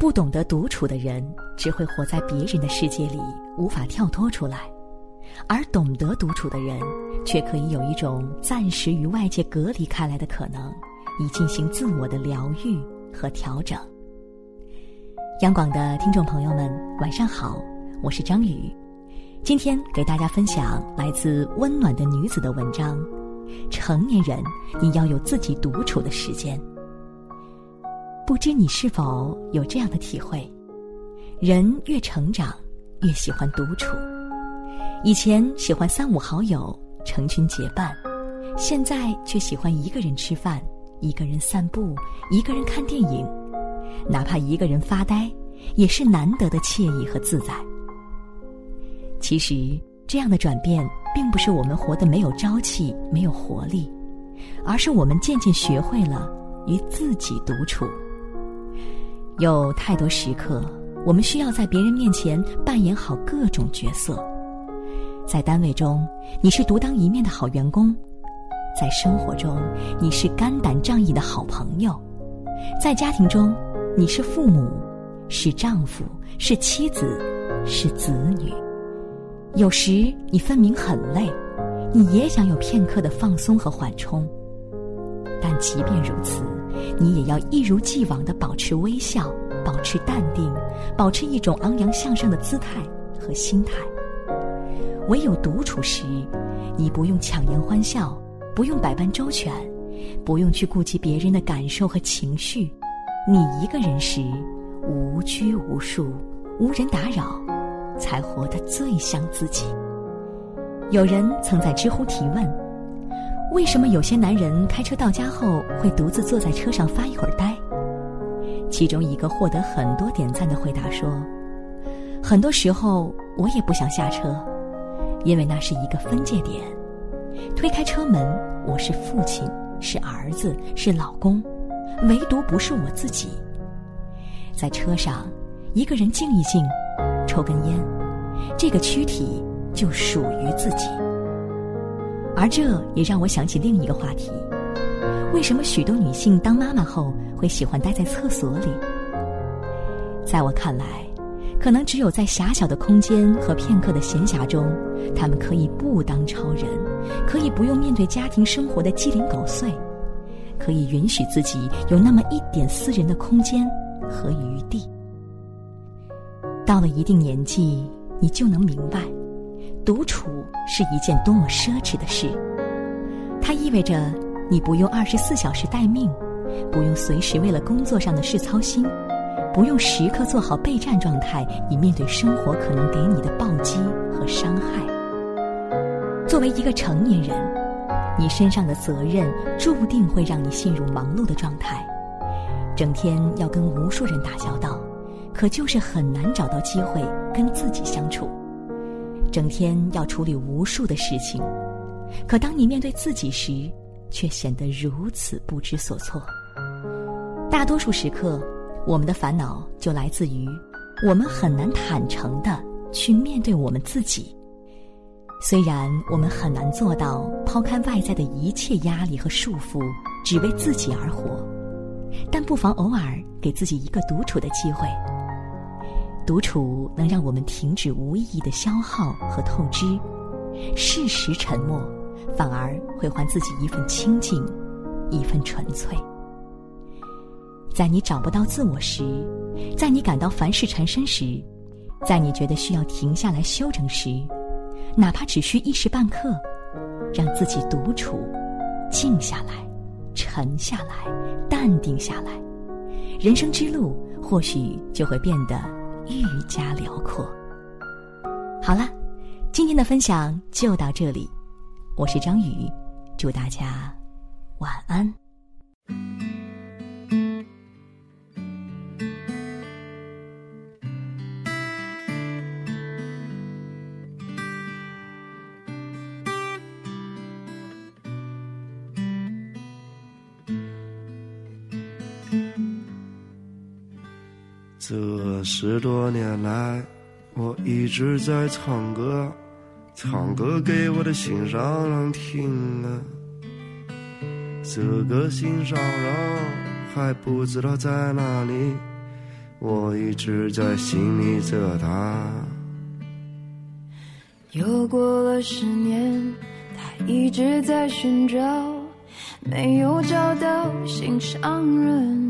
不懂得独处的人，只会活在别人的世界里，无法跳脱出来；而懂得独处的人，却可以有一种暂时与外界隔离开来的可能，以进行自我的疗愈和调整。央广的听众朋友们，晚上好，我是张宇，今天给大家分享来自温暖的女子的文章：成年人，你要有自己独处的时间。不知你是否有这样的体会？人越成长，越喜欢独处。以前喜欢三五好友成群结伴，现在却喜欢一个人吃饭，一个人散步，一个人看电影。哪怕一个人发呆，也是难得的惬意和自在。其实，这样的转变并不是我们活得没有朝气、没有活力，而是我们渐渐学会了与自己独处。有太多时刻，我们需要在别人面前扮演好各种角色。在单位中，你是独当一面的好员工；在生活中，你是肝胆仗义的好朋友；在家庭中，你是父母，是丈夫，是妻子，是子女。有时你分明很累，你也想有片刻的放松和缓冲。但即便如此，你也要一如既往的保持微笑，保持淡定，保持一种昂扬向上的姿态和心态。唯有独处时，你不用强颜欢笑，不用百般周全，不用去顾及别人的感受和情绪。你一个人时，无拘无束，无人打扰，才活得最像自己。有人曾在知乎提问：为什么有些男人开车到家后会独自坐在车上发一会儿呆？其中一个获得很多点赞的回答说：很多时候我也不想下车，因为那是一个分界点。推开车门，我是父亲，是儿子，是老公。唯独不是我自己。在车上，一个人静一静，抽根烟，这个躯体就属于自己。而这也让我想起另一个话题：为什么许多女性当妈妈后会喜欢待在厕所里？在我看来，可能只有在狭小的空间和片刻的闲暇中，她们可以不当超人，可以不用面对家庭生活的鸡零狗碎。可以允许自己有那么一点私人的空间和余地。到了一定年纪，你就能明白，独处是一件多么奢侈的事。它意味着你不用二十四小时待命，不用随时为了工作上的事操心，不用时刻做好备战状态，以面对生活可能给你的暴击和伤害。作为一个成年人。你身上的责任注定会让你陷入忙碌的状态，整天要跟无数人打交道，可就是很难找到机会跟自己相处。整天要处理无数的事情，可当你面对自己时，却显得如此不知所措。大多数时刻，我们的烦恼就来自于我们很难坦诚的去面对我们自己。虽然我们很难做到抛开外在的一切压力和束缚，只为自己而活，但不妨偶尔给自己一个独处的机会。独处能让我们停止无意义的消耗和透支，适时沉默，反而会还自己一份清静，一份纯粹。在你找不到自我时，在你感到凡事缠身时，在你觉得需要停下来休整时。哪怕只需一时半刻，让自己独处，静下来，沉下来，淡定下来，人生之路或许就会变得愈加辽阔。好了，今天的分享就到这里，我是张宇，祝大家晚安。这十多年来，我一直在唱歌，唱歌给我的心上人听啊。这个心上人还不知道在哪里，我一直在心里责他。又过了十年，他一直在寻找，没有找到心上人。